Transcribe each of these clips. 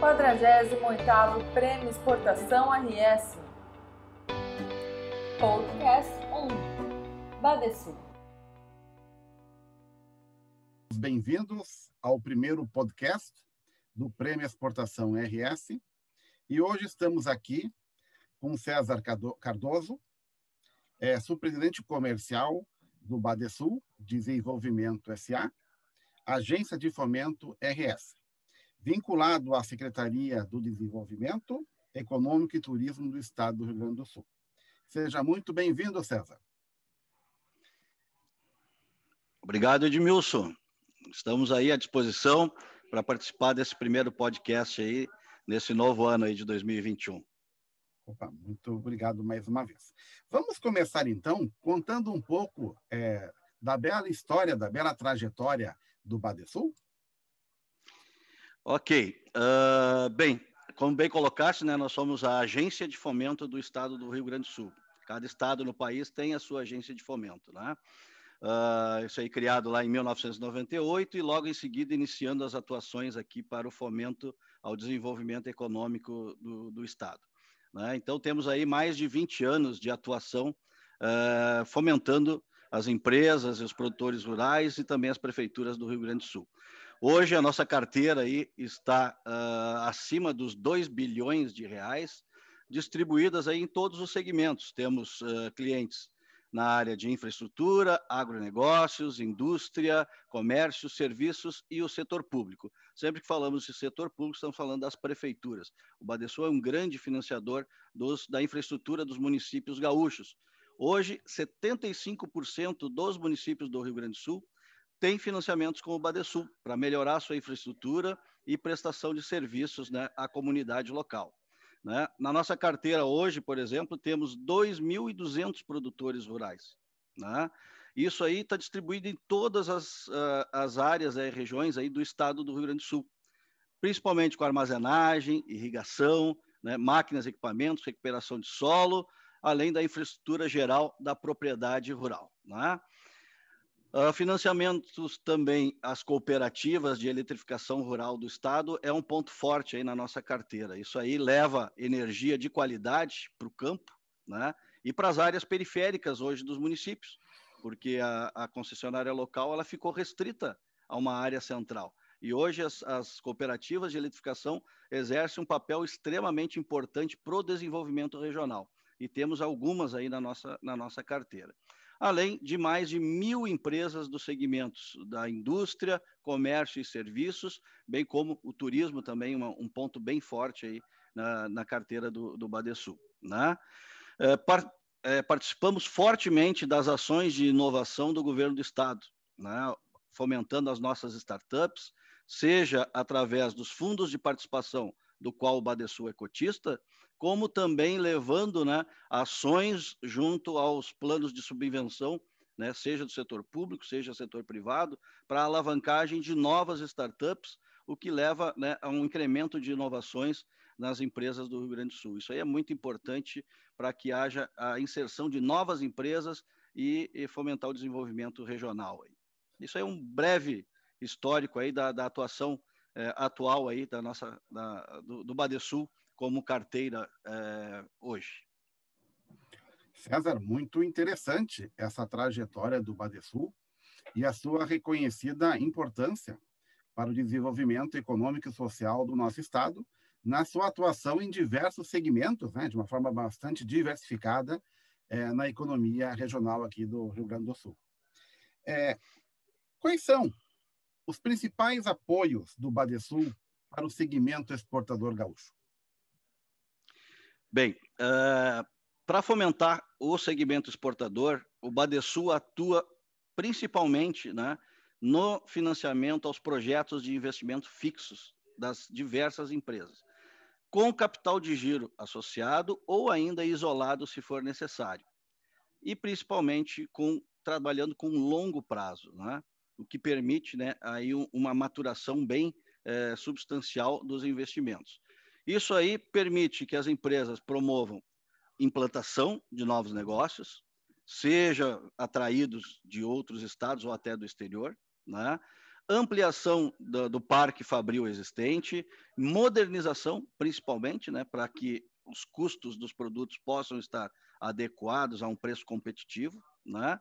48º Prêmio Exportação RS. Podcast 1. Badesul. Bem-vindos ao primeiro podcast do Prêmio Exportação RS. E hoje estamos aqui com César Cardoso, é, superintendente comercial do Badesul Desenvolvimento SA, Agência de Fomento RS, vinculado à Secretaria do Desenvolvimento Econômico e Turismo do Estado do Rio Grande do Sul. Seja muito bem-vindo, César. Obrigado, Edmilson. Estamos aí à disposição para participar desse primeiro podcast aí, nesse novo ano aí de 2021. Opa, muito obrigado mais uma vez. Vamos começar, então, contando um pouco é, da bela história, da bela trajetória do Badesul? Ok. Uh, bem, como bem colocaste, né, nós somos a agência de fomento do estado do Rio Grande do Sul. Cada estado no país tem a sua agência de fomento, né? Uh, isso aí criado lá em 1998 e logo em seguida iniciando as atuações aqui para o fomento ao desenvolvimento econômico do, do Estado. Né? Então temos aí mais de 20 anos de atuação uh, fomentando as empresas os produtores rurais e também as prefeituras do Rio Grande do Sul. Hoje a nossa carteira aí está uh, acima dos 2 bilhões de reais, distribuídas aí em todos os segmentos. Temos uh, clientes na área de infraestrutura, agronegócios, indústria, comércio, serviços e o setor público. Sempre que falamos de setor público, estamos falando das prefeituras. O Badesul é um grande financiador dos, da infraestrutura dos municípios gaúchos. Hoje, 75% dos municípios do Rio Grande do Sul têm financiamentos com o Badesul para melhorar sua infraestrutura e prestação de serviços né, à comunidade local. Né? Na nossa carteira hoje, por exemplo, temos 2.200 produtores rurais. Né? Isso aí está distribuído em todas as, uh, as áreas e regiões aí do estado do Rio Grande do Sul, principalmente com armazenagem, irrigação, né? máquinas, equipamentos, recuperação de solo, além da infraestrutura geral da propriedade rural. Né? Uh, financiamentos também às cooperativas de eletrificação rural do estado é um ponto forte aí na nossa carteira. Isso aí leva energia de qualidade para o campo, né? E para as áreas periféricas hoje dos municípios, porque a, a, concessionária local ela ficou restrita a uma área central. E hoje as, as cooperativas de eletrificação exercem um papel extremamente importante para o desenvolvimento regional. E temos algumas aí na nossa, na nossa carteira além de mais de mil empresas dos segmentos da indústria, comércio e serviços, bem como o turismo também, uma, um ponto bem forte aí na, na carteira do, do Badesul. Né? É, par, é, participamos fortemente das ações de inovação do governo do Estado, né? fomentando as nossas startups, seja através dos fundos de participação do qual o Badesul é cotista, como também levando né, ações junto aos planos de subvenção, né, seja do setor público, seja do setor privado, para alavancagem de novas startups, o que leva né, a um incremento de inovações nas empresas do Rio Grande do Sul. Isso aí é muito importante para que haja a inserção de novas empresas e, e fomentar o desenvolvimento regional. Isso aí é um breve histórico aí da, da atuação é, atual aí da nossa da, do, do Badesul como carteira é, hoje. César, muito interessante essa trajetória do Badesul e a sua reconhecida importância para o desenvolvimento econômico e social do nosso Estado, na sua atuação em diversos segmentos, né, de uma forma bastante diversificada é, na economia regional aqui do Rio Grande do Sul. É, quais são os principais apoios do Badesul para o segmento exportador gaúcho? Bem, uh, para fomentar o segmento exportador, o Badesul atua principalmente né, no financiamento aos projetos de investimento fixos das diversas empresas, com capital de giro associado ou ainda isolado, se for necessário, e principalmente com trabalhando com longo prazo, né, o que permite né, aí uma maturação bem é, substancial dos investimentos. Isso aí permite que as empresas promovam implantação de novos negócios, seja atraídos de outros estados ou até do exterior, né? ampliação do, do parque fabril existente, modernização, principalmente, né, para que os custos dos produtos possam estar adequados a um preço competitivo, né?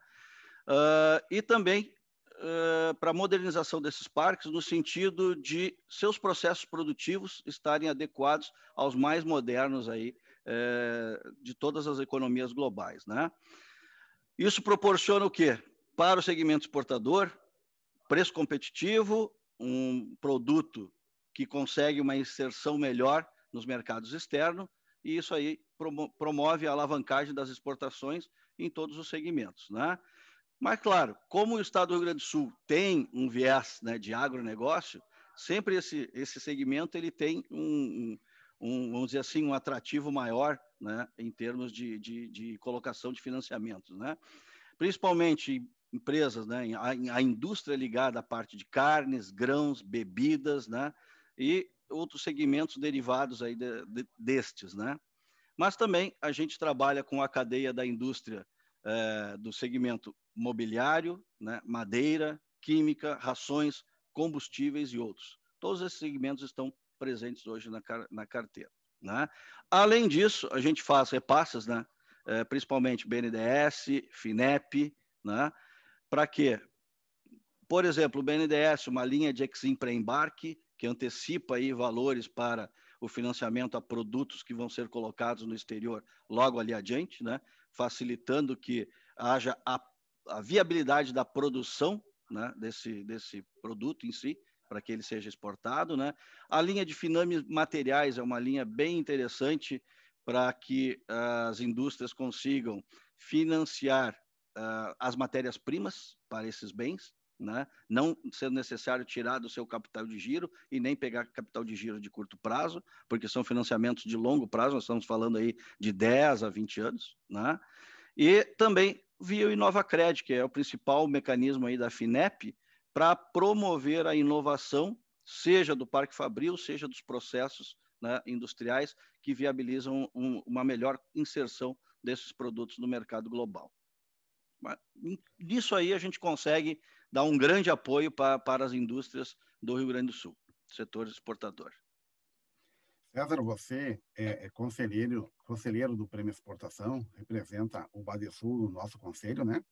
Uh, e também uh, para a modernização desses parques, no sentido de seus processos produtivos estarem adequados aos mais modernos aí, uh, de todas as economias globais. Né? Isso proporciona o quê? Para o segmento exportador, preço competitivo, um produto que consegue uma inserção melhor nos mercados externos, e isso aí promove a alavancagem das exportações em todos os segmentos. Né? Mas, claro, como o Estado do Rio Grande do Sul tem um viés né, de agronegócio, sempre esse, esse segmento ele tem um, um, vamos dizer assim, um atrativo maior né, em termos de, de, de colocação de financiamentos. Né? Principalmente empresas, né, a, a, indústria ligada à parte de carnes, grãos, bebidas, né, e outros segmentos derivados aí de, de, destes. Né? Mas também a gente trabalha com a cadeia da indústria é, do segmento mobiliário, né, madeira, química, rações, combustíveis e outros. Todos esses segmentos estão presentes hoje na, na carteira. Né? Além disso, a gente faz repasses, né, é, principalmente BNDES, FINEP, né, para quê? Por exemplo, o BNDES, uma linha de Exim para embarque, que antecipa aí valores para o financiamento a produtos que vão ser colocados no exterior logo ali adiante, né? facilitando que haja a, a viabilidade da produção né? desse, desse produto em si, para que ele seja exportado. Né? A linha de Finame Materiais é uma linha bem interessante para que uh, as indústrias consigam financiar uh, as matérias-primas para esses bens, né? não sendo necessário tirar do seu capital de giro e nem pegar capital de giro de curto prazo, porque são financiamentos de longo prazo, nós estamos falando aí de 10 a 20 anos, né? e também via o InovaCred, que é o principal mecanismo aí da FINEP para promover a inovação, seja do Parque Fabril, seja dos processos né, industriais que viabilizam um, uma melhor inserção desses produtos no mercado global. Nisso aí a gente consegue dar um grande apoio para, para as indústrias do Rio Grande do Sul, setor exportador. César, você é, é conselheiro, conselheiro do Prêmio Exportação, representa o Badesul no nosso conselho, né?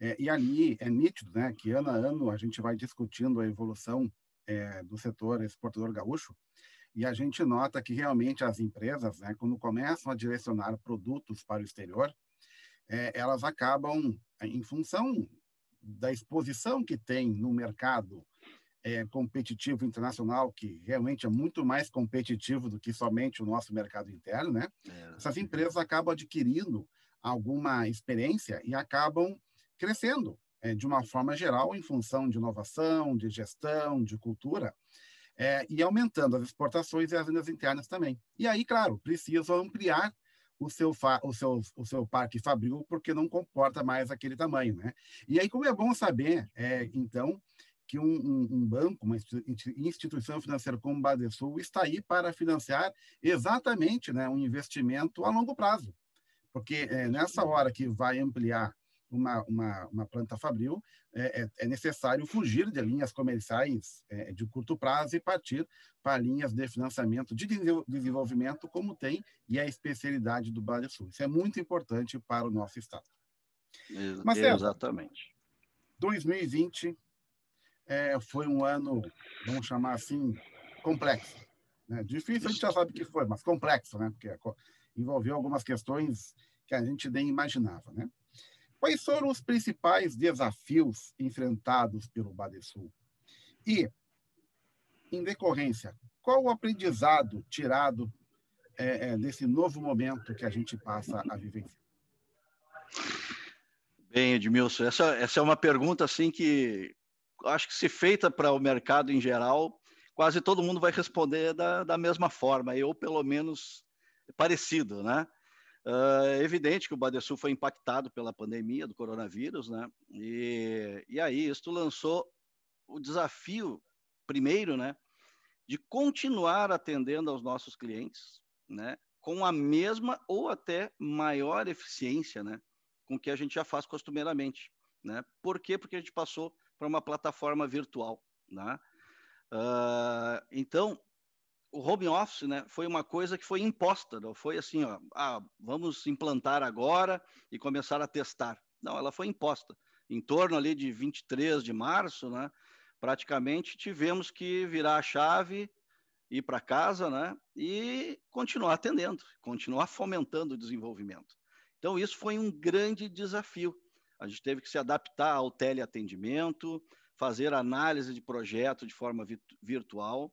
É, e ali é nítido, né, que ano a ano a gente vai discutindo a evolução é, do setor exportador gaúcho e a gente nota que realmente as empresas, né, quando começam a direcionar produtos para o exterior, é, elas acabam, em função da exposição que tem no mercado é, competitivo internacional, que realmente é muito mais competitivo do que somente o nosso mercado interno, né? É. Essas empresas acabam adquirindo alguma experiência e acabam crescendo é, de uma forma geral em função de inovação, de gestão, de cultura, é, e aumentando as exportações e as vendas internas também. E aí, claro, precisam ampliar o seu, o seu, o seu parque fabril porque não comporta mais aquele tamanho, né? E aí, como é bom saber, é, então, que um, um, um, banco, uma instituição financeira como o Badesul está aí para financiar exatamente né, um investimento a longo prazo. Porque é, nessa hora que vai ampliar uma, uma, uma planta fabril, é, é, é, necessário fugir de linhas comerciais é, de curto prazo e partir para linhas de financiamento de desenvolvimento, como tem e é a especialidade do Brasil Sul. Isso é muito importante para o nosso Estado. Mas, Exatamente. 2020 é, foi um ano, vamos chamar assim, complexo. Né? Difícil, a gente já sabe que foi, mas complexo, né? porque envolveu algumas questões que a gente nem imaginava. Né? Quais foram os principais desafios enfrentados pelo Badesul? E, em decorrência, qual o aprendizado tirado é, é, desse novo momento que a gente passa a vivenciar? Bem, Edmilson, essa, essa é uma pergunta assim que acho que se feita para o mercado em geral, quase todo mundo vai responder da, da mesma forma, ou pelo menos parecido, né? Uh, é evidente que o Badesul foi impactado pela pandemia do coronavírus, né? E, e aí isso lançou o desafio, primeiro, né, de continuar atendendo aos nossos clientes, né, com a mesma ou até maior eficiência, né, com que a gente já faz costumeiramente, né? Por quê? Porque a gente passou para uma plataforma virtual, Né? Uh, então, o home office né, foi uma coisa que foi imposta, não foi assim, ó, ah, vamos implantar agora e começar a testar. Não, ela foi imposta. Em torno ali de 23 de março, né, praticamente tivemos que virar a chave, ir para casa né, e continuar atendendo, continuar fomentando o desenvolvimento. Então, isso foi um grande desafio. A gente teve que se adaptar ao teleatendimento, fazer análise de projeto de forma virtual,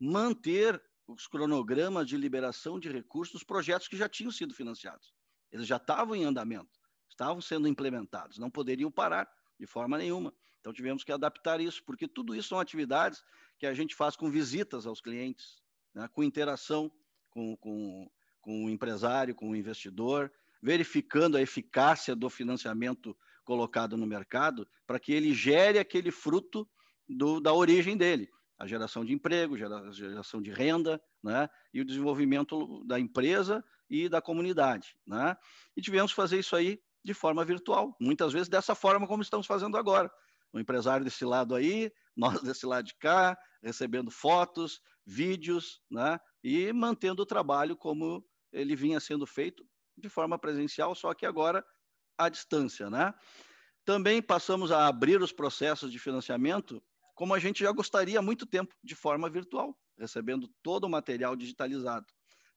manter os cronogramas de liberação de recursos dos projetos que já tinham sido financiados. Eles já estavam em andamento, estavam sendo implementados, não poderiam parar de forma nenhuma. Então tivemos que adaptar isso, porque tudo isso são atividades que a gente faz com visitas aos clientes, né, com interação com, com, com o empresário, com o investidor, verificando a eficácia do financiamento colocado no mercado para que ele gere aquele fruto do, da origem dele, a geração de emprego, geração de renda, né? e o desenvolvimento da empresa e da comunidade. Né? E tivemos que fazer isso aí de forma virtual, muitas vezes dessa forma como estamos fazendo agora. O empresário desse lado aí, nós desse lado de cá, recebendo fotos, vídeos, né? e mantendo o trabalho como ele vinha sendo feito de forma presencial, só que agora à distância. Né? Também passamos a abrir os processos de financiamento como a gente já gostaria há muito tempo, de forma virtual, recebendo todo o material digitalizado.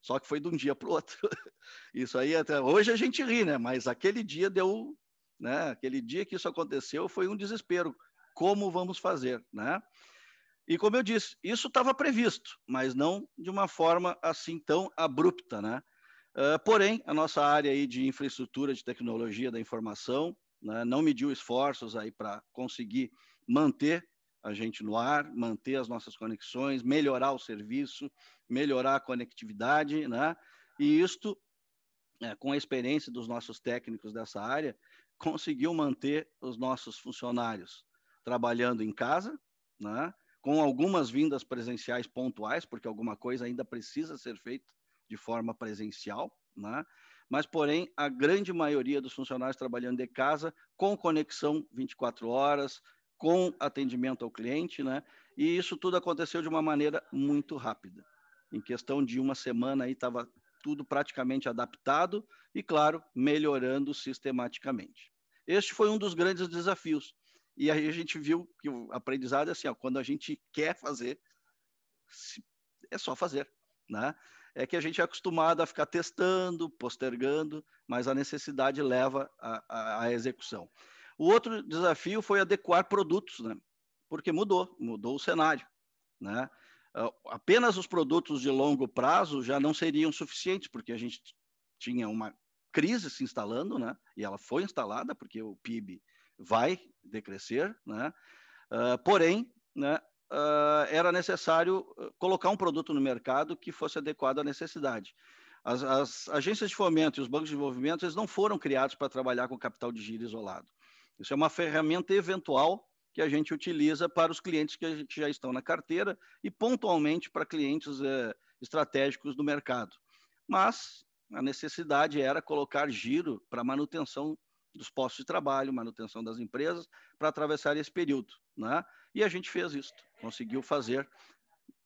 Só que foi de um dia para o outro. Isso aí até hoje a gente ri, né? Mas aquele dia deu, né? Aquele dia que isso aconteceu foi um desespero. Como vamos fazer, né? E como eu disse, isso estava previsto, mas não de uma forma assim tão abrupta, né? Uh, porém, a nossa área aí de infraestrutura de tecnologia da informação né, não mediu esforços aí para conseguir manter a gente no ar, manter as nossas conexões, melhorar o serviço, melhorar a conectividade, né? E isto, é, com a experiência dos nossos técnicos dessa área, conseguiu manter os nossos funcionários trabalhando em casa, né? com algumas vindas presenciais pontuais, porque alguma coisa ainda precisa ser feita de forma presencial, né? mas, porém, a grande maioria dos funcionários trabalhando de casa, com conexão 24 horas, com atendimento ao cliente, né? E isso tudo aconteceu de uma maneira muito rápida. Em questão de uma semana aí estava tudo praticamente adaptado e, claro, melhorando sistematicamente. Este foi um dos grandes desafios. E aí a gente viu que o aprendizado é assim, ó, quando a gente quer fazer, é só fazer, né? É que a gente é acostumado a ficar testando, postergando, mas a necessidade leva à execução. O outro desafio foi adequar produtos, né? porque mudou, mudou o cenário. Né? Ah, apenas os produtos de longo prazo já não seriam suficientes, porque a gente tinha uma crise se instalando, né? e ela foi instalada, porque o PIB vai decrescer, né? Uh, porém, né, uh, era necessário colocar um produto no mercado que fosse adequado à necessidade. As, as, agências de fomento e os bancos de desenvolvimento eles não foram criados para trabalhar com capital de giro isolado. Isso é uma ferramenta eventual que a gente utiliza para os clientes que a gente já estão na carteira e pontualmente para clientes estratégicos do mercado. Mas a necessidade era colocar giro para manutenção dos postos de trabalho, manutenção das empresas, para atravessar esse período. Né? E a gente fez isso, conseguiu fazer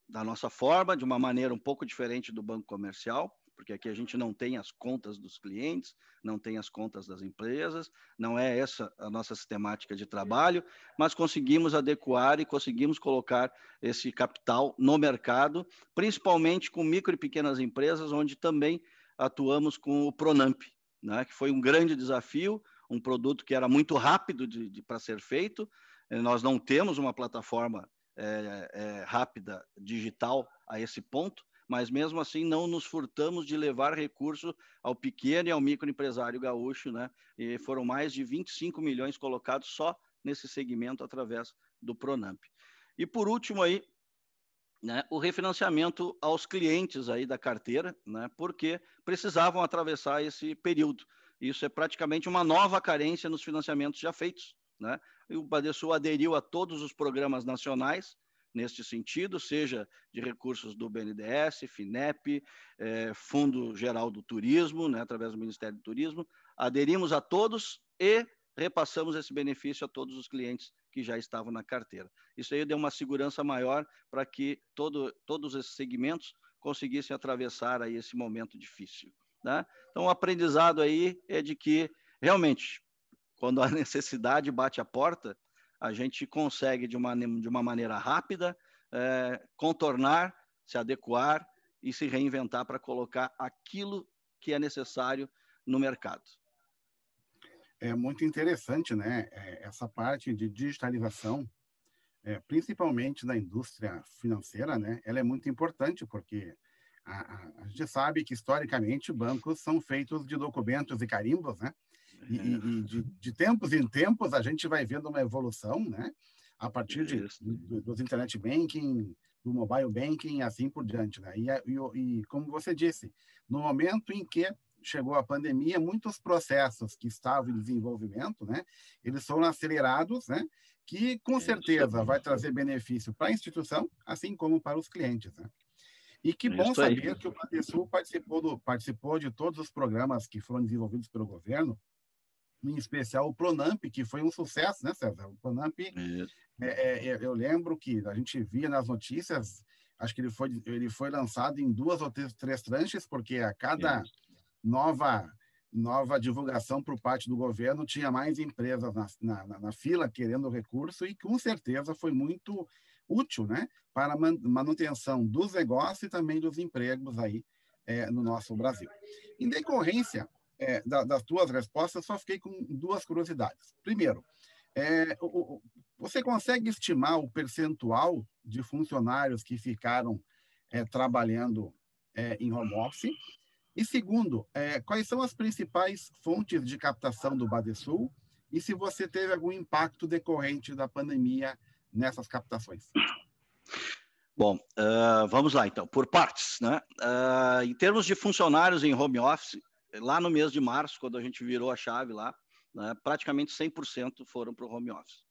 da nossa forma, de uma maneira um pouco diferente do banco comercial, porque aqui a gente não tem as contas dos clientes, não tem as contas das empresas, não é essa a nossa sistemática de trabalho, mas conseguimos adequar e conseguimos colocar esse capital no mercado, principalmente com micro e pequenas empresas, onde também atuamos com o Pronamp, né, que foi um grande desafio, um produto que era muito rápido para ser feito. Eh, nós não temos uma plataforma é, é, rápida digital a esse ponto, mas mesmo assim não nos furtamos de levar recurso ao pequeno e ao microempresário gaúcho, né? E foram mais de 25 milhões colocados só nesse segmento através do Pronamp. E por último aí, né, o refinanciamento aos clientes aí da carteira, né, porque precisavam atravessar esse período. Isso é praticamente uma nova carência nos financiamentos já feitos. Né? E o Badesul aderiu a todos os programas nacionais neste sentido, seja de recursos do BNDES, FINEP, eh, Fundo Geral do Turismo, né, através do Ministério do Turismo. Aderimos a todos e repassamos esse benefício a todos os clientes que já estavam na carteira. Isso aí deu uma segurança maior para que todo, todos esses segmentos conseguissem atravessar aí esse momento difícil. Né? Então, o aprendizado aí é de que, realmente, quando a necessidade bate a porta, a gente consegue, de uma, de uma maneira rápida, é, contornar, se adequar e se reinventar para colocar aquilo que é necessário no mercado. É muito interessante, né? É, essa parte de digitalização, é, principalmente na indústria financeira, né? Ela é muito importante porque a, a, a, gente sabe que historicamente bancos são feitos de documentos e carimbos, né? E, e, e de, de, tempos em tempos a gente vai vendo uma evolução, né? A partir de, do, dos internet banking, do mobile banking e assim por diante, né? E, e, e como você disse, no momento em que chegou a pandemia, muitos processos que estavam em desenvolvimento, né? Eles foram acelerados, né? Que com certeza vai trazer benefício para a instituição, assim como para os clientes, né? E que bom saber que o Bandesul participou, do, participou de todos os programas que foram desenvolvidos pelo governo, em especial o Pronamp, que foi um sucesso, né, César? O Pronamp, é, é, é, eu lembro que a gente via nas notícias, acho que ele foi, ele foi lançado em duas ou três, três tranches, porque a cada nova nova divulgação por parte do governo tinha mais empresas na, na, na fila querendo recurso e com certeza foi muito útil, né, para a manutenção dos negócios e também dos empregos aí é, no nosso Brasil. Em decorrência é, da, das tuas respostas, só fiquei com duas curiosidades. Primeiro, é, o, você consegue estimar o percentual de funcionários que ficaram é, trabalhando é, em home office? E segundo, é, quais são as principais fontes de captação do Badesul e se você teve algum impacto decorrente da pandemia nessas captações? Bom, uh, vamos lá então, por partes. Né? Uh, em termos de funcionários em home office, lá no mês de março, quando a gente virou a chave lá, né, praticamente 100% foram para o home office.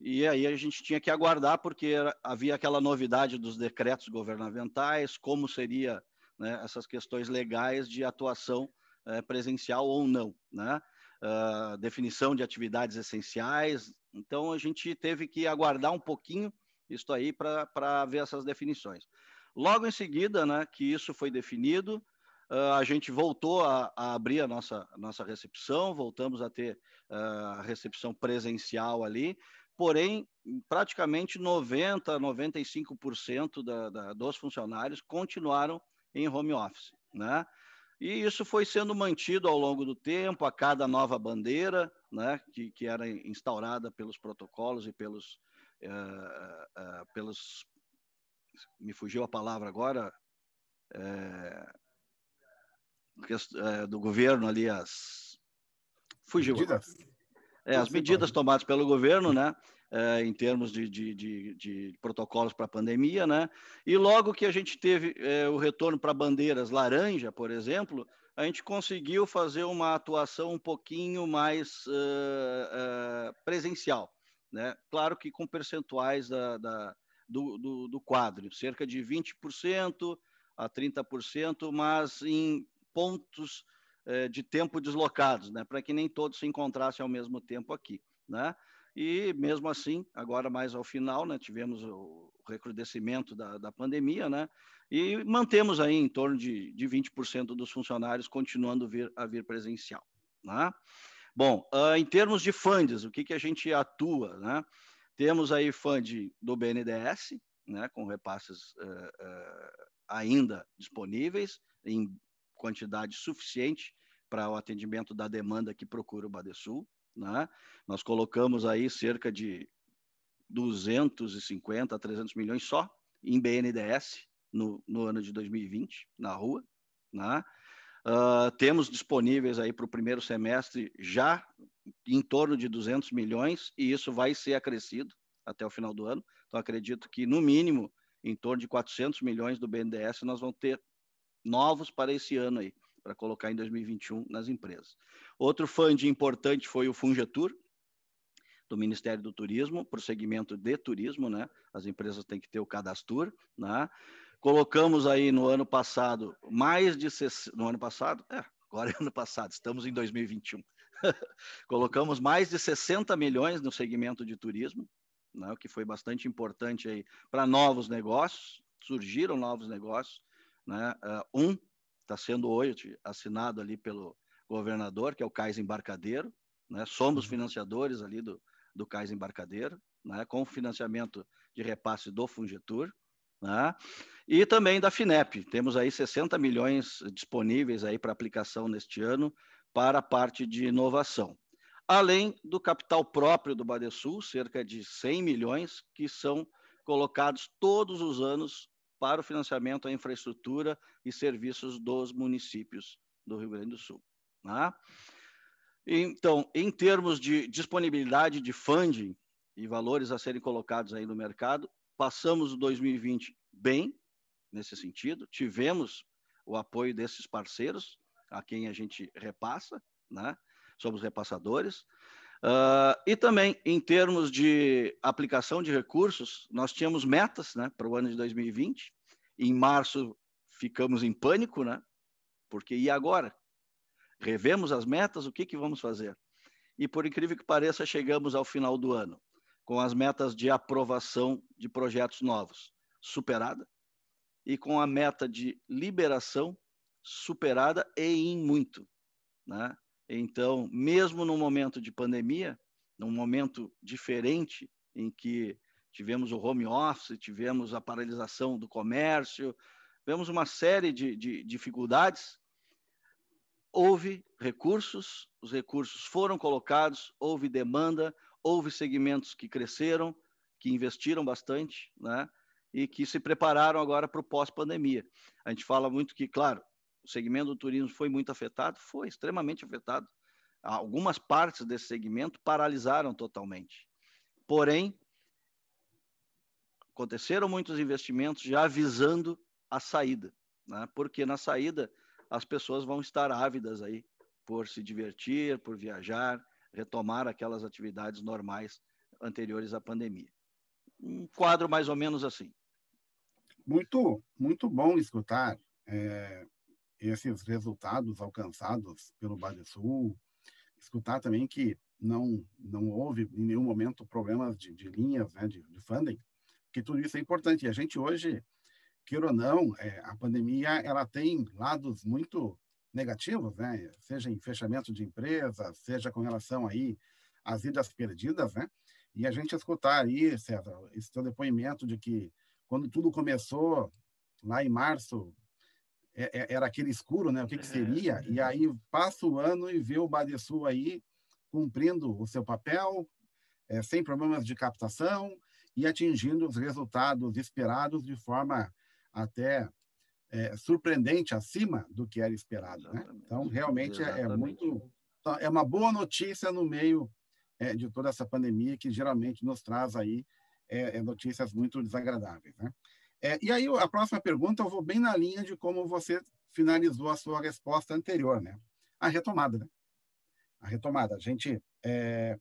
E aí a gente tinha que aguardar, porque havia aquela novidade dos decretos governamentais, como seria né, essas questões legais de atuação uh, presencial ou não, né? Uh, definição de atividades essenciais, então, a gente teve que aguardar um pouquinho isso aí para ver essas definições. Logo em seguida, né, que isso foi definido, uh, a gente voltou a, a, abrir a nossa, nossa recepção, voltamos a ter uh, a recepção presencial ali, porém, praticamente 90%, 95% da, da, dos funcionários continuaram em home office, né? E isso foi sendo mantido ao longo do tempo, a cada nova bandeira, né, que, que era instaurada pelos protocolos e pelos, uh, pelos. Me fugiu a palavra agora. Do governo ali, as. Fugiu. Medidas. É, as medidas tomadas pelo governo, né? é, em termos de, de, de, de protocolos para a pandemia, né? E logo que a gente teve é, o retorno para bandeiras laranja, por exemplo, a gente conseguiu fazer uma atuação um pouquinho mais uh, uh, presencial, né? Claro que com percentuais da, da do, do, do, quadro, cerca de 20% a 30%, mas em pontos uh, de tempo deslocados, né? Para que nem todos se encontrassem ao mesmo tempo aqui, né? E mesmo assim, agora mais ao final, né, tivemos o recrudescimento da, da pandemia, né, e mantemos aí em torno de, de 20% dos funcionários continuando vir, a vir presencial. Né? Bom, uh, em termos de funds, o que, que a gente atua? Né? Temos aí fund do BNDES, né, com repasses uh, uh, ainda disponíveis em quantidade suficiente para o atendimento da demanda que procura o Badesul. Né? Nós colocamos aí cerca de 250 a 300 milhões só em BNDES no, no ano de 2020, na rua. Né? Uh, temos disponíveis aí para o primeiro semestre já em torno de 200 milhões e isso vai ser acrescido até o final do ano. Então, acredito que, no mínimo, em torno de 400 milhões do BNDES nós vamos ter novos para esse ano aí para colocar em 2021 nas empresas. Outro fund importante foi o Fungetur, do Ministério do Turismo, para o segmento de turismo, né? As empresas têm que ter o cadastro, né? Colocamos aí no ano passado mais de no ano passado, é, agora é ano passado, estamos em 2021. colocamos mais de 60 milhões no segmento de turismo, né, o que foi bastante importante aí para novos negócios, surgiram novos negócios, né, uh, um está sendo hoje assinado ali pelo governador, que é o Cais Embarcadeiro, né, somos uhum. financiadores ali do, do Cais Embarcadeiro, né, com financiamento de repasse do Fungitur, né, e também da FINEP, temos aí 60 milhões disponíveis aí para aplicação neste ano para a parte de inovação. Além do capital próprio do Badesul, cerca de 100 milhões, que são colocados todos os anos para o financiamento à infraestrutura e serviços dos municípios do Rio Grande do Sul. Né? Então, em termos de disponibilidade de funding e valores a serem colocados aí no mercado, passamos o 2020 bem nesse sentido, tivemos o apoio desses parceiros a quem a gente repassa, né? somos repassadores. Uh, e também, em termos de aplicação de recursos, nós tínhamos metas né, para o ano de 2020. Em março, ficamos em pânico, né? Porque e agora? Revemos as metas, o que, que vamos fazer? E, por incrível que pareça, chegamos ao final do ano com as metas de aprovação de projetos novos superada e com a meta de liberação superada e em muito, né? Então, mesmo no momento de pandemia, num momento diferente em que tivemos o home office, tivemos a paralisação do comércio, tivemos uma série de, de dificuldades, houve recursos, os recursos foram colocados, houve demanda, houve segmentos que cresceram, que investiram bastante, né? E que se prepararam agora para o pós-pandemia. A gente fala muito que, claro, o segmento do turismo foi muito afetado? Foi extremamente afetado. Algumas partes desse segmento paralisaram totalmente. Porém, aconteceram muitos investimentos já avisando a saída, né? porque na saída as pessoas vão estar ávidas aí por se divertir, por viajar, retomar aquelas atividades normais anteriores à pandemia. Um quadro mais ou menos assim. Muito, muito bom escutar é, esses resultados alcançados pelo Badesul, escutar também que não não houve em nenhum momento problemas de, de linhas né, de, de, funding, que tudo isso é importante. E a gente hoje, queira ou não, é, a pandemia ela tem lados muito negativos, né? Seja em fechamento de empresas, seja com relação aí às vidas perdidas, né? E a gente escutar aí, César, esse teu depoimento de que quando tudo começou lá em março é, é, era aquele escuro, né? O que, que seria? E aí passa o ano e vê o Badesul aí cumprindo o seu papel, é, sem problemas de captação e atingindo os resultados esperados de forma até é, surpreendente, acima do que era esperado. Né? Então, realmente é, é muito. É uma boa notícia no meio é, de toda essa pandemia que geralmente nos traz aí é, é notícias muito desagradáveis. Né? É, e aí, a próxima pergunta, eu vou bem na linha de como você finalizou a sua resposta anterior, né? A retomada, né? A retomada. A gente é,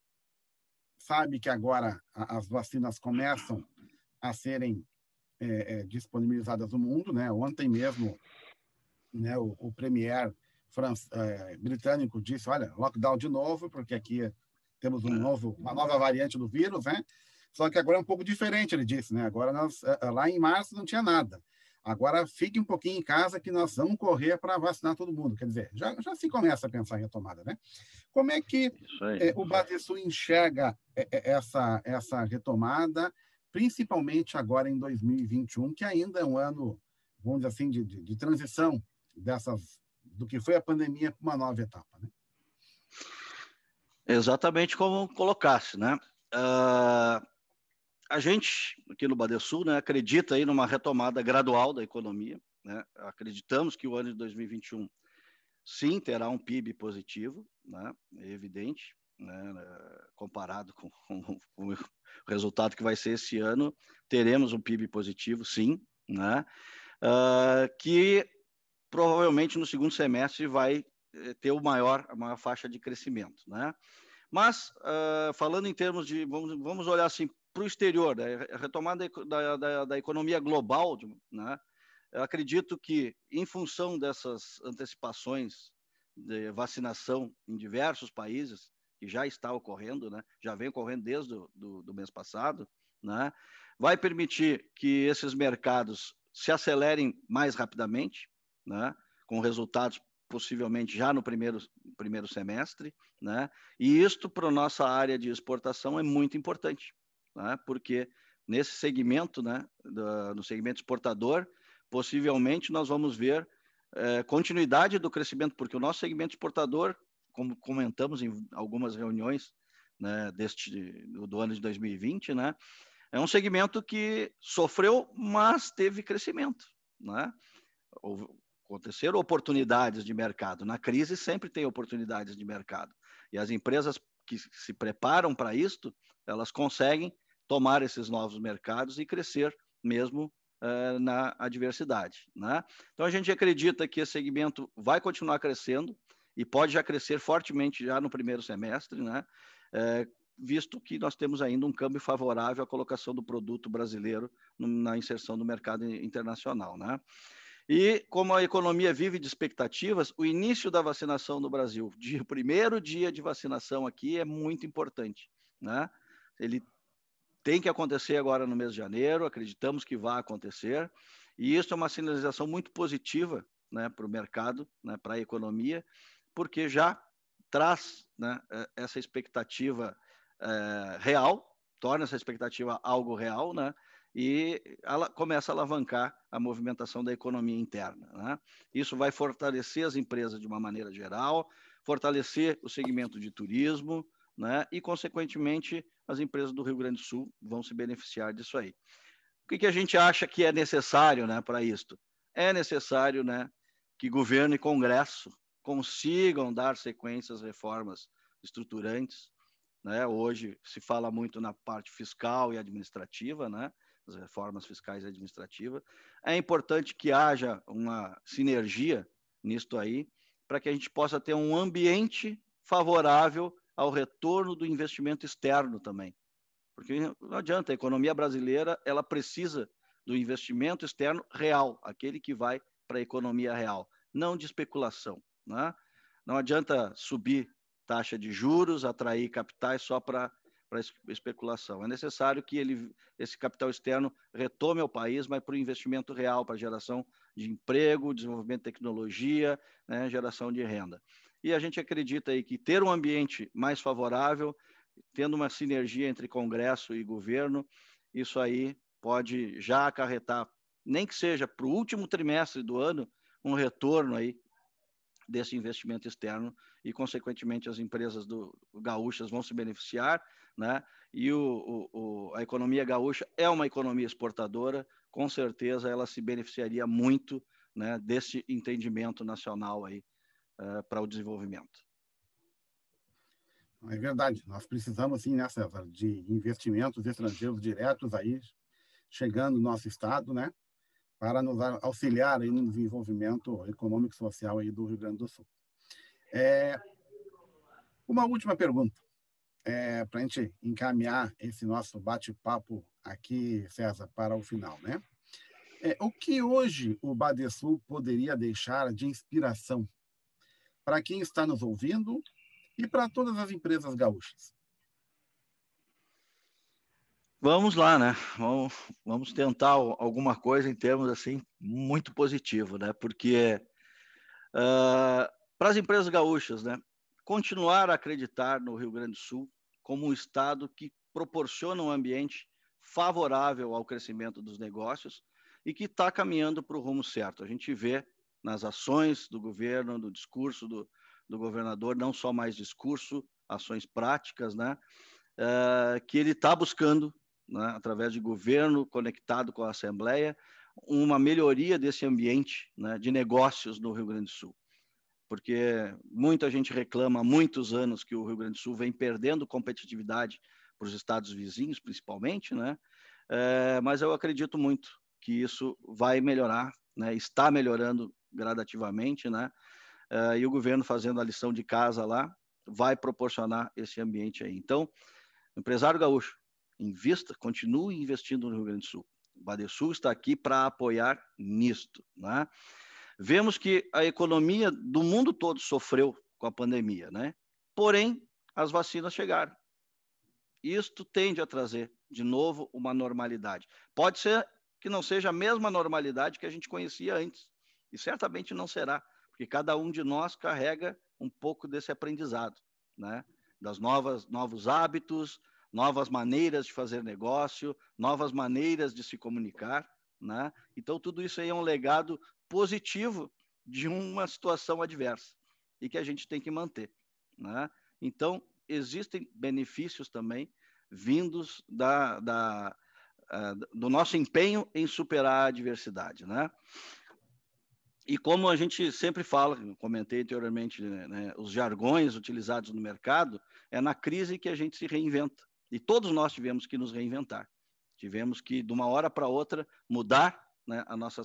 sabe que agora as vacinas começam a serem é, é, disponibilizadas no mundo, né? Ontem mesmo, né, o, o premier é, britânico disse, olha, lockdown de novo, porque aqui temos um novo, uma nova variante do vírus, né? Só que agora é um pouco diferente, ele disse, né? Agora nós, eh, eh, lá em março não tinha nada. Agora fique um pouquinho em casa que nós vamos correr para vacinar todo mundo. Quer dizer, já, já se começa a pensar em retomada, né? Como é que é, o Badesul enxerga essa, essa retomada, principalmente agora em 2021, que ainda é um ano, vamos dizer assim, de, de, de transição dessas, do que foi a pandemia para uma nova etapa, né? Exatamente como colocasse, né? Uh, a gente, aqui no Badesul, né, acredita aí numa retomada gradual da economia. Né? Acreditamos que o ano de 2021, sim, terá um PIB positivo, né? é evidente, né? comparado com, com, com, o resultado que vai ser esse ano, teremos um PIB positivo, sim, né? Uh, que provavelmente no segundo semestre vai eh, ter o maior, a maior faixa de crescimento. Né? Mas, uh, falando em termos de, vamos, vamos olhar assim para o exterior, né? a retomada da, da, da economia global, né? eu acredito que, em função dessas antecipações de vacinação em diversos países, que já está ocorrendo, né? já vem ocorrendo desde o mês passado, né? vai permitir que esses mercados se acelerem mais rapidamente, né? com resultados possivelmente já no primeiro, primeiro semestre, né? E isto para nossa área de exportação é muito importante, né? Porque nesse segmento, né, do, no segmento exportador, possivelmente nós vamos ver é, continuidade do crescimento, porque o nosso segmento exportador, como comentamos em algumas reuniões né, deste do ano de 2020, né, é um segmento que sofreu, mas teve crescimento, né? Aconteceram oportunidades de mercado. Na crise sempre tem oportunidades de mercado. E as empresas que se preparam para isto, elas conseguem tomar esses novos mercados e crescer mesmo uh, na adversidade. Né? Então a gente acredita que esse segmento vai continuar crescendo e pode já crescer fortemente já no primeiro semestre, né? Uh, visto que nós temos ainda um câmbio favorável à colocação do produto brasileiro na inserção do mercado internacional. Né? E como a economia vive de expectativas, o início da vacinação no Brasil, de primeiro dia de vacinação aqui, é muito importante. Né? Ele tem que acontecer agora no mês de janeiro, acreditamos que vai acontecer, e isso é uma sinalização muito positiva né, para o mercado, né, para a economia, porque já traz né, essa expectativa é, real, torna essa expectativa algo real, né? E ela começa a alavancar a movimentação da economia interna. Né? Isso vai fortalecer as empresas de uma maneira geral, fortalecer o segmento de turismo, né? E, consequentemente, as empresas do Rio Grande do Sul vão se beneficiar disso aí. O que, que a gente acha que é necessário, né, para isto? É necessário, né, que governo e Congresso consigam dar sequência às reformas estruturantes, né? Hoje se fala muito na parte fiscal e administrativa, né? As reformas fiscais e administrativas. É importante que haja uma sinergia nisto aí, para que a gente possa ter um ambiente favorável ao retorno do investimento externo também. Porque não adianta, a economia brasileira ela precisa do investimento externo real, aquele que vai para a economia real, não de especulação. Né? Não adianta subir taxa de juros, atrair capitais só para para especulação. É necessário que ele, esse capital externo retome ao país, mas para o investimento real, para geração de emprego, desenvolvimento de tecnologia, né, geração de renda. E a gente acredita aí que ter um ambiente mais favorável, tendo uma sinergia entre Congresso e governo, isso aí pode já acarretar, nem que seja para o último trimestre do ano, um retorno aí desse investimento externo e, consequentemente, as empresas do, gaúchas vão se beneficiar, né? E o, o, a economia gaúcha é uma economia exportadora, com certeza ela se beneficiaria muito né, desse entendimento nacional aí uh, para o desenvolvimento. É verdade, nós precisamos sim, né, César, de investimentos estrangeiros diretos aí, chegando no nosso estado, né, para nos auxiliar aí no desenvolvimento econômico e social aí do Rio Grande do Sul. É, uma última pergunta, é, para a gente encaminhar esse nosso bate-papo aqui, César, para o final, né? É, o que hoje o Badesul poderia deixar de inspiração para quem está nos ouvindo e para todas as empresas gaúchas? Vamos lá, né? Vamos, vamos tentar alguma coisa em termos assim muito positivo, né? Porque uh, para as empresas gaúchas, né? Continuar a acreditar no Rio Grande do Sul como um estado que proporciona um ambiente favorável ao crescimento dos negócios e que está caminhando para o rumo certo. A gente vê nas ações do governo, no discurso do, do governador, não só mais discurso, ações práticas, né? Uh, que ele está buscando né, através de governo conectado com a Assembleia, uma melhoria desse ambiente né, de negócios no Rio Grande do Sul. Porque muita gente reclama há muitos anos que o Rio Grande do Sul vem perdendo competitividade para os estados vizinhos, principalmente, né? É, mas eu acredito muito que isso vai melhorar, né? está melhorando gradativamente, né? É, e o governo fazendo a lição de casa lá vai proporcionar esse ambiente aí. Então, empresário gaúcho, invista, continue investindo no Rio Grande do Sul. O Badesul está aqui para apoiar nisto. Né? Vemos que a economia do mundo todo sofreu com a pandemia, né? Porém, as vacinas chegaram. Isto tende a trazer de novo uma normalidade. Pode ser que não seja a mesma normalidade que a gente conhecia antes, e certamente não será, porque cada um de nós carrega um pouco desse aprendizado, né? Das novas novos hábitos, novas maneiras de fazer negócio, novas maneiras de se comunicar, né? Então tudo isso aí é um legado positivo de uma situação adversa e que a gente tem que manter, né? Então existem benefícios também vindos da, da uh, do nosso empenho em superar a adversidade, né? E como a gente sempre fala, comentei anteriormente, né, os jargões utilizados no mercado, é na crise que a gente se reinventa. E todos nós tivemos que nos reinventar. Tivemos que, de uma hora para outra, mudar né, a nossa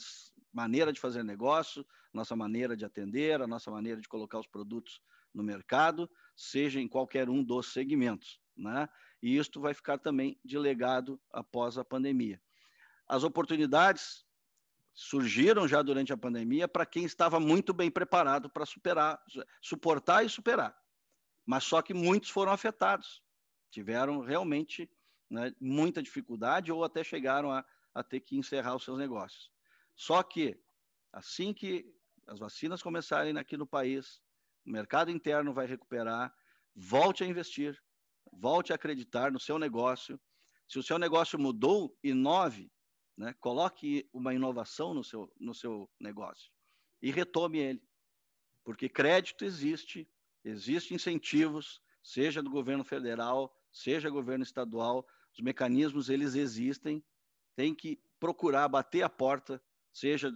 maneira de fazer negócio, nossa maneira de atender, a nossa maneira de colocar os produtos no mercado, seja em qualquer um dos segmentos. Né? E isto vai ficar também de legado após a pandemia. As oportunidades surgiram já durante a pandemia para quem estava muito bem preparado para superar, suportar e superar. Mas só que muitos foram afetados tiveram realmente né, muita dificuldade ou até chegaram a, a ter que encerrar os seus negócios. Só que, assim que as vacinas começarem aqui no país, o mercado interno vai recuperar, volte a investir, volte a acreditar no seu negócio. Se o seu negócio mudou, inove, né? coloque uma inovação no seu, no seu negócio e retome ele. Porque crédito existe, existem incentivos, seja do governo federal, seja governo estadual, os mecanismos eles existem, tem que procurar bater a porta, seja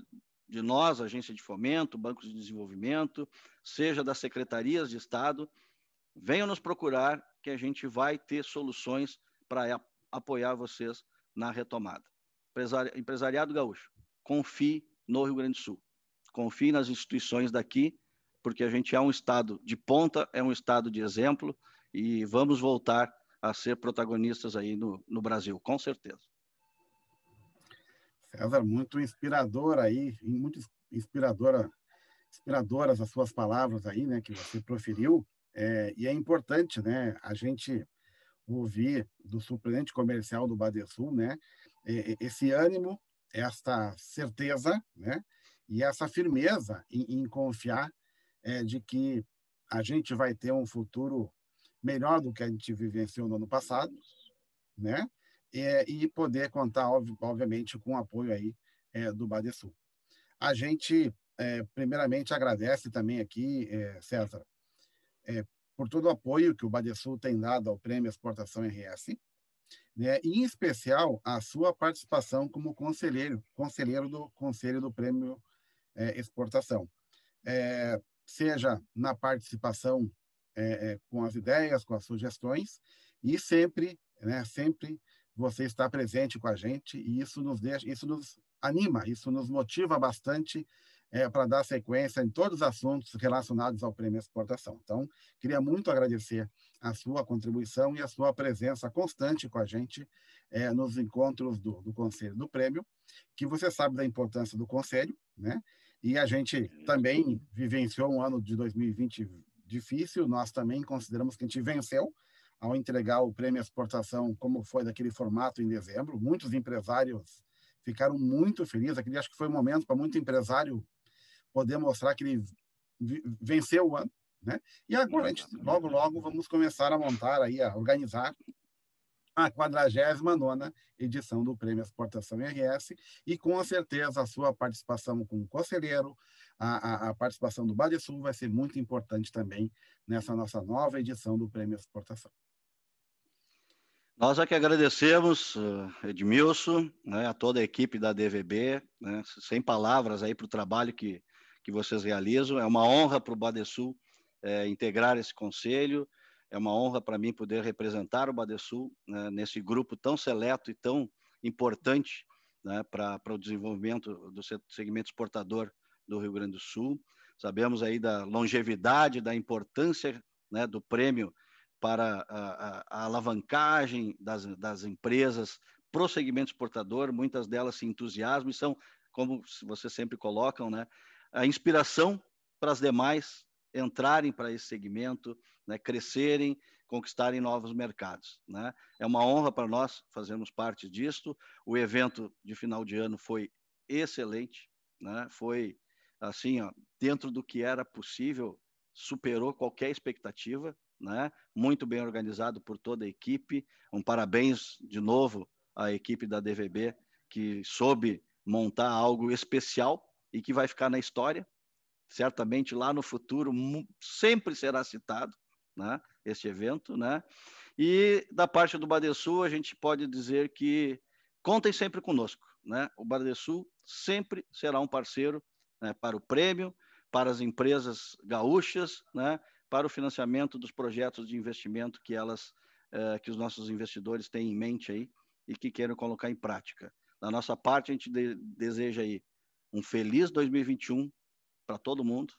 de nós, agência de fomento, bancos de desenvolvimento, seja das secretarias de Estado, venham nos procurar que a gente vai ter soluções para apoiar vocês na retomada. Empresariado gaúcho, confie no Rio Grande do Sul, confie nas instituições daqui, porque a gente é um estado de ponta, é um estado de exemplo e vamos voltar a ser protagonistas aí no, no Brasil, com certeza. César, muito inspirador aí, muito inspiradora, inspiradoras as suas palavras aí, né, que você proferiu, é, e é importante, né, a gente ouvir do suplente comercial do Badesul, né, esse ânimo, esta certeza, né, e essa firmeza em, em confiar é, de que a gente vai ter um futuro melhor do que a gente vivenciou no ano passado, né? E, e poder contar, obviamente, com o apoio aí é, do Badesul. A gente, é, primeiramente, agradece também aqui, é, César, é, por todo o apoio que o Badesul tem dado ao Prêmio Exportação RS, né? e, em especial, a sua participação como conselheiro, conselheiro do Conselho do Prêmio é, Exportação. É, seja na participação é, é, com as ideias, com as sugestões, e sempre, né, sempre você está presente com a gente, e isso nos deixa, isso nos anima, isso nos motiva bastante é, para dar sequência em todos os assuntos relacionados ao prêmio exportação. Então, queria muito agradecer a sua contribuição e a sua presença constante com a gente é, nos encontros do, do Conselho do Prêmio, que você sabe da importância do Conselho, né? E a gente também vivenciou um ano de 2020 difícil, nós também consideramos que a gente venceu ao entregar o prêmio exportação, como foi daquele formato em dezembro. Muitos empresários ficaram muito felizes. Aquele acho que foi um momento para muito empresário poder mostrar que ele venceu o ano, né? E agora a gente, logo logo vamos começar a montar aí, a organizar a 49 edição do Prêmio Exportação RS e com certeza a sua participação com o conselheiro, a, a, a participação do Badesul vai ser muito importante também nessa nossa nova edição do Prêmio Exportação. Nós aqui agradecemos, eh, Edmilson, né, a toda a equipe da DVB, né, sem palavras aí para o trabalho que, que vocês realizam. É uma honra para o Badesul é, integrar esse conselho, é uma honra para mim poder representar o Badesul né, nesse grupo tão seleto e tão importante né, para o desenvolvimento do segmento exportador do Rio Grande do Sul. Sabemos aí da longevidade, da importância né, do prêmio para a, a, a alavancagem das, das empresas para o segmento exportador. Muitas delas se entusiasmam e são, como vocês sempre colocam, né, a inspiração para as demais entrarem para esse segmento, né, crescerem, conquistarem novos mercados. Né? É uma honra para nós fazermos parte disso. O evento de final de ano foi excelente, né? foi assim, ó, dentro do que era possível, superou qualquer expectativa, né? muito bem organizado por toda a equipe. Um parabéns de novo à equipe da DVB, que soube montar algo especial e que vai ficar na história. Certamente lá no futuro sempre será citado, né? Este evento, né? E da parte do Badesul, a gente pode dizer que contem sempre conosco, né? O Badesul sempre será um parceiro né, para o prêmio, para as empresas gaúchas, né, para o financiamento dos projetos de investimento que elas, eh, que os nossos investidores têm em mente aí e que queiram colocar em prática. Da nossa parte, a gente de, deseja aí um feliz 2021 para todo mundo,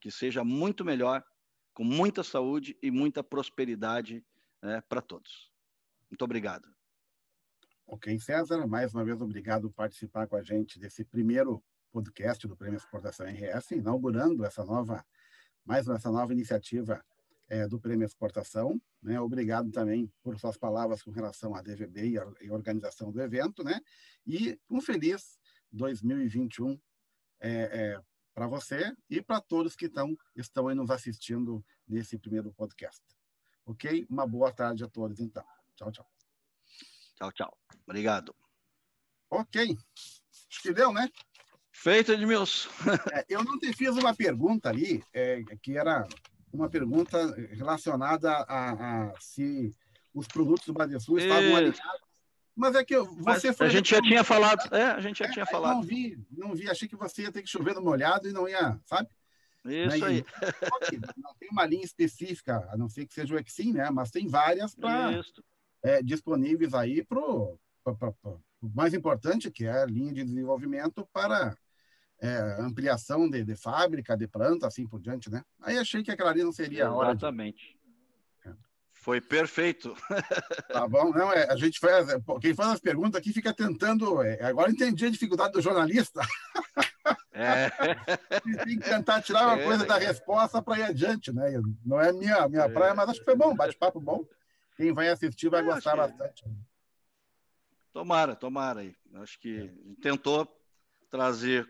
que seja muito melhor, com muita saúde e muita prosperidade né, para todos. Muito obrigado. Ok, César, mais uma vez obrigado por participar com a gente desse primeiro podcast do Prêmio Exportação RS, inaugurando essa nova, mais essa nova iniciativa é, do Prêmio Exportação. Né? Obrigado também por suas palavras com relação à DVB e a, e a organização do evento, né? E um feliz 2021 é, é, para você e para todos que tão, estão aí nos assistindo nesse primeiro podcast. Ok? Uma boa tarde a todos, então. Tchau, tchau. Tchau, tchau. Obrigado. Ok. Acho que deu, né? Feito, Edmilson. é, eu não te fiz uma pergunta ali, é, que era uma pergunta relacionada a, a se os produtos do Badesul estavam alinhados. Mas é que você foi. A gente já tinha falado. É, a gente já é, tinha falado. Não vi, não vi. Achei que você ia ter que chover no molhado e não ia, sabe? Isso né? aí. Não tem uma linha específica, a não ser que seja o Exim, né? Mas tem várias pra, é, disponíveis aí para o mais importante, que é a linha de desenvolvimento para é, ampliação de, de, fábrica, de planta, assim por diante, né? Aí achei que aquela ali não seria a hora. Exatamente. De... É. Foi perfeito. Tá bom, não, é, a gente faz, quem faz as perguntas aqui fica tentando, é, agora entendi a dificuldade do jornalista. É. Tem que tentar tirar uma é, coisa da resposta para ir adiante, né? Não é minha, minha praia, mas acho que foi bom, bate-papo bom. Quem vai assistir vai gostar bastante. Tomara, tomara aí. Acho que tentou trazer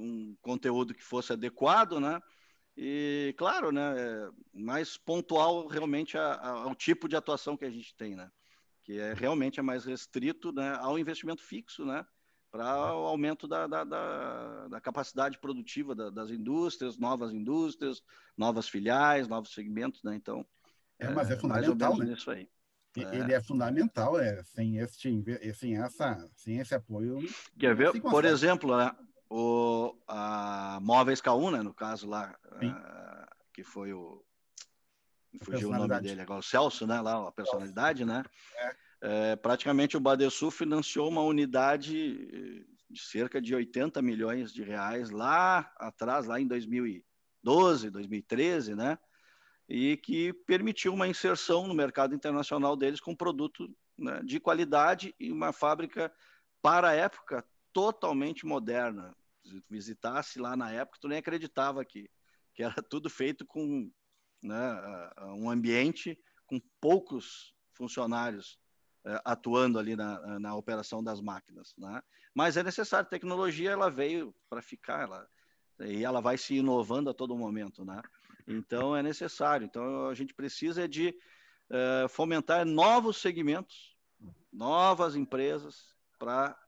um conteúdo que fosse adequado, né? E, claro, né, é mais pontual realmente a, a, ao tipo de atuação que a gente tem, né? Que é realmente é mais restrito né, ao investimento fixo, né? Para o aumento da, da, da, da capacidade produtiva da, das indústrias, novas indústrias, novas filiais, novos segmentos, né? Então, é, mas é, é fundamental, né? Isso aí. Ele é. é fundamental, é, sem, esse, sem, essa, sem esse apoio. Quer ver? Por exemplo, né, o, a Móveis K1, né, no caso lá, uh, que foi o. Fugiu o nome dele agora, o Celso, né? Lá, a personalidade, né? É. É, praticamente o Badesul financiou uma unidade de cerca de 80 milhões de reais lá atrás, lá em 2012, 2013, né? E que permitiu uma inserção no mercado internacional deles com produto né, de qualidade e uma fábrica para a época totalmente moderna, se tu visitasse lá na época, tu nem acreditava que, que era tudo feito com né, um ambiente com poucos funcionários uh, atuando ali na, na operação das máquinas. Né? Mas é necessário, a tecnologia ela veio para ficar, ela, e ela vai se inovando a todo momento. Né? Então é necessário. Então a gente precisa de uh, fomentar novos segmentos, novas empresas para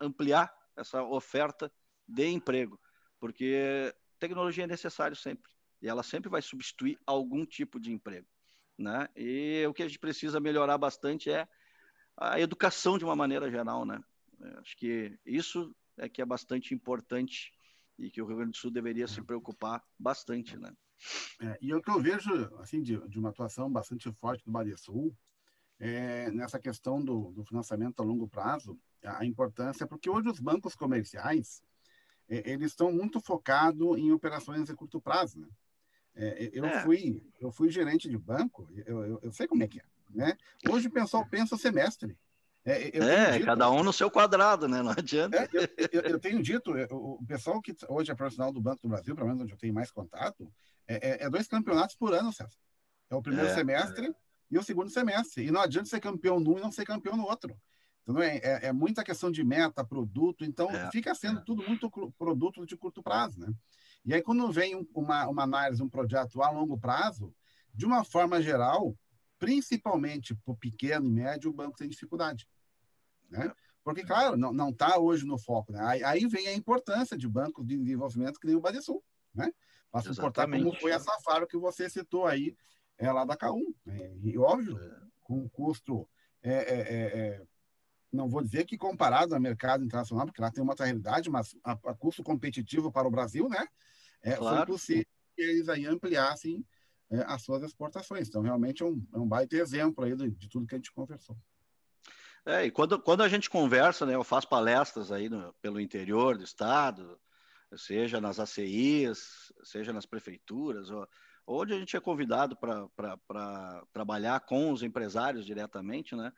ampliar essa oferta de emprego, porque tecnologia é necessário sempre e ela sempre vai substituir algum tipo de emprego, né? E o que a gente precisa melhorar bastante é a educação de uma maneira geral, né? É, acho que isso é que é bastante importante e que o Rio Grande do Sul deveria se preocupar bastante, né? É, e o que eu vejo assim de, de uma atuação bastante forte do Bahia Sul é nessa questão do, do financiamento a longo prazo, a importância, porque hoje os bancos comerciais eles estão muito focados em operações a curto prazo. Né? É, eu, é. Fui, eu fui gerente de banco, eu, eu, eu, sei como é que é. Né? Hoje o pessoal pensa semestre. É, é dito, cada um no seu quadrado, né? Não adianta. É, eu, eu, tenho dito, o pessoal que hoje é profissional do Banco do Brasil, pelo menos onde eu tenho mais contato, é, é, é dois campeonatos por ano, César. É o primeiro semestre e o segundo semestre. E não adianta ser campeão num e não ser campeão no outro. Então, é, é, é muita questão de meta, produto, então fica sendo tudo muito produto de curto prazo, né? E aí, quando vem uma, uma análise, um projeto a longo prazo, de uma forma geral, principalmente para o pequeno e médio, o banco tem dificuldade. Né? Porque, claro, não está hoje no foco. Né? Aí, aí, vem a importância de bancos de desenvolvimento que nem o Badesul, né? para suportar como foi essa fábrica que você citou aí, é, lá da K1. Né? E, óbvio, é. com um custo, é, é, é, é, não vou dizer que comparado ao mercado internacional, porque lá tem uma outra realidade, mas a, a custo competitivo para o Brasil, né? É, claro. Foi possível que eles aí ampliassem é, as suas exportações. Então, realmente é um, é um baita exemplo aí de, de tudo que a gente conversou. É, e quando, quando a gente conversa, né, eu faço palestras aí no, pelo interior do estado, seja nas ACIs, seja nas prefeituras, ou, onde a gente é convidado para trabalhar com os empresários diretamente, né,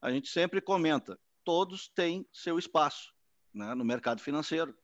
a gente sempre comenta, todos têm seu espaço né, no mercado financeiro.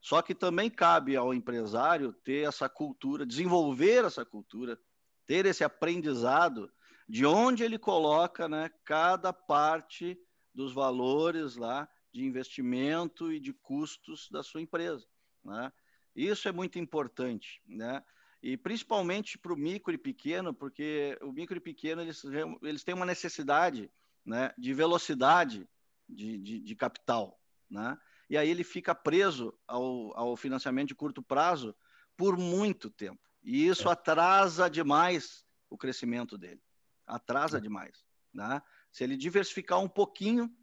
Só que também cabe ao empresário ter essa cultura, desenvolver essa cultura, ter esse aprendizado de onde ele coloca né, cada parte dos valores lá de investimento e de custos da sua empresa. Né? Isso é muito importante, né? E principalmente para o micro e pequeno, porque o micro e pequeno eles, eles têm uma necessidade né, de velocidade de, de, de capital, né? e aí ele fica preso ao, ao financiamento de curto prazo por muito tempo. E isso é. atrasa demais o crescimento dele. Atrasa é. demais. Né? Se ele diversificar um pouquinho,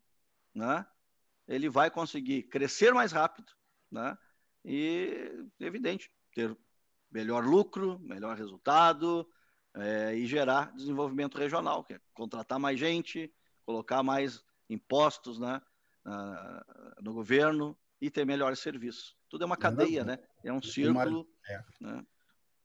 né, ele vai conseguir crescer mais rápido né, e, evidente, ter melhor lucro, melhor resultado é, e gerar desenvolvimento regional, que é contratar mais gente, colocar mais impostos, né? no governo e ter melhores serviços. Tudo é uma cadeia, né? É um círculo. Uma, é. Né?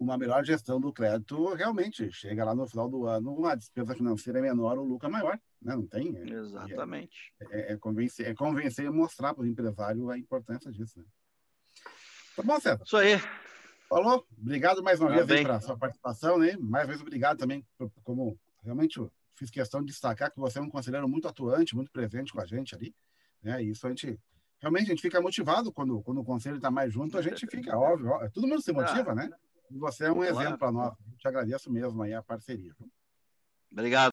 uma melhor gestão do crédito realmente chega lá no final do ano, a despesa financeira é menor, o lucro é maior, né? Não tem. É, Exatamente. É, é, é, convencer, é convencer e mostrar para o empresário a importância disso. Né? Tá bom, César? Isso aí. Falou? Obrigado mais uma tá vez pela sua participação, né? Mais uma vez obrigado também, por, como realmente fiz questão de destacar que você é um conselheiro muito atuante, muito presente com a gente ali. Né? Isso a gente realmente a gente fica motivado quando, quando o conselho está mais junto, a gente fica, óbvio, ó, todo mundo se motiva, ah, né? E você é um exemplo para nós. Te agradeço mesmo aí a parceria. Obrigado.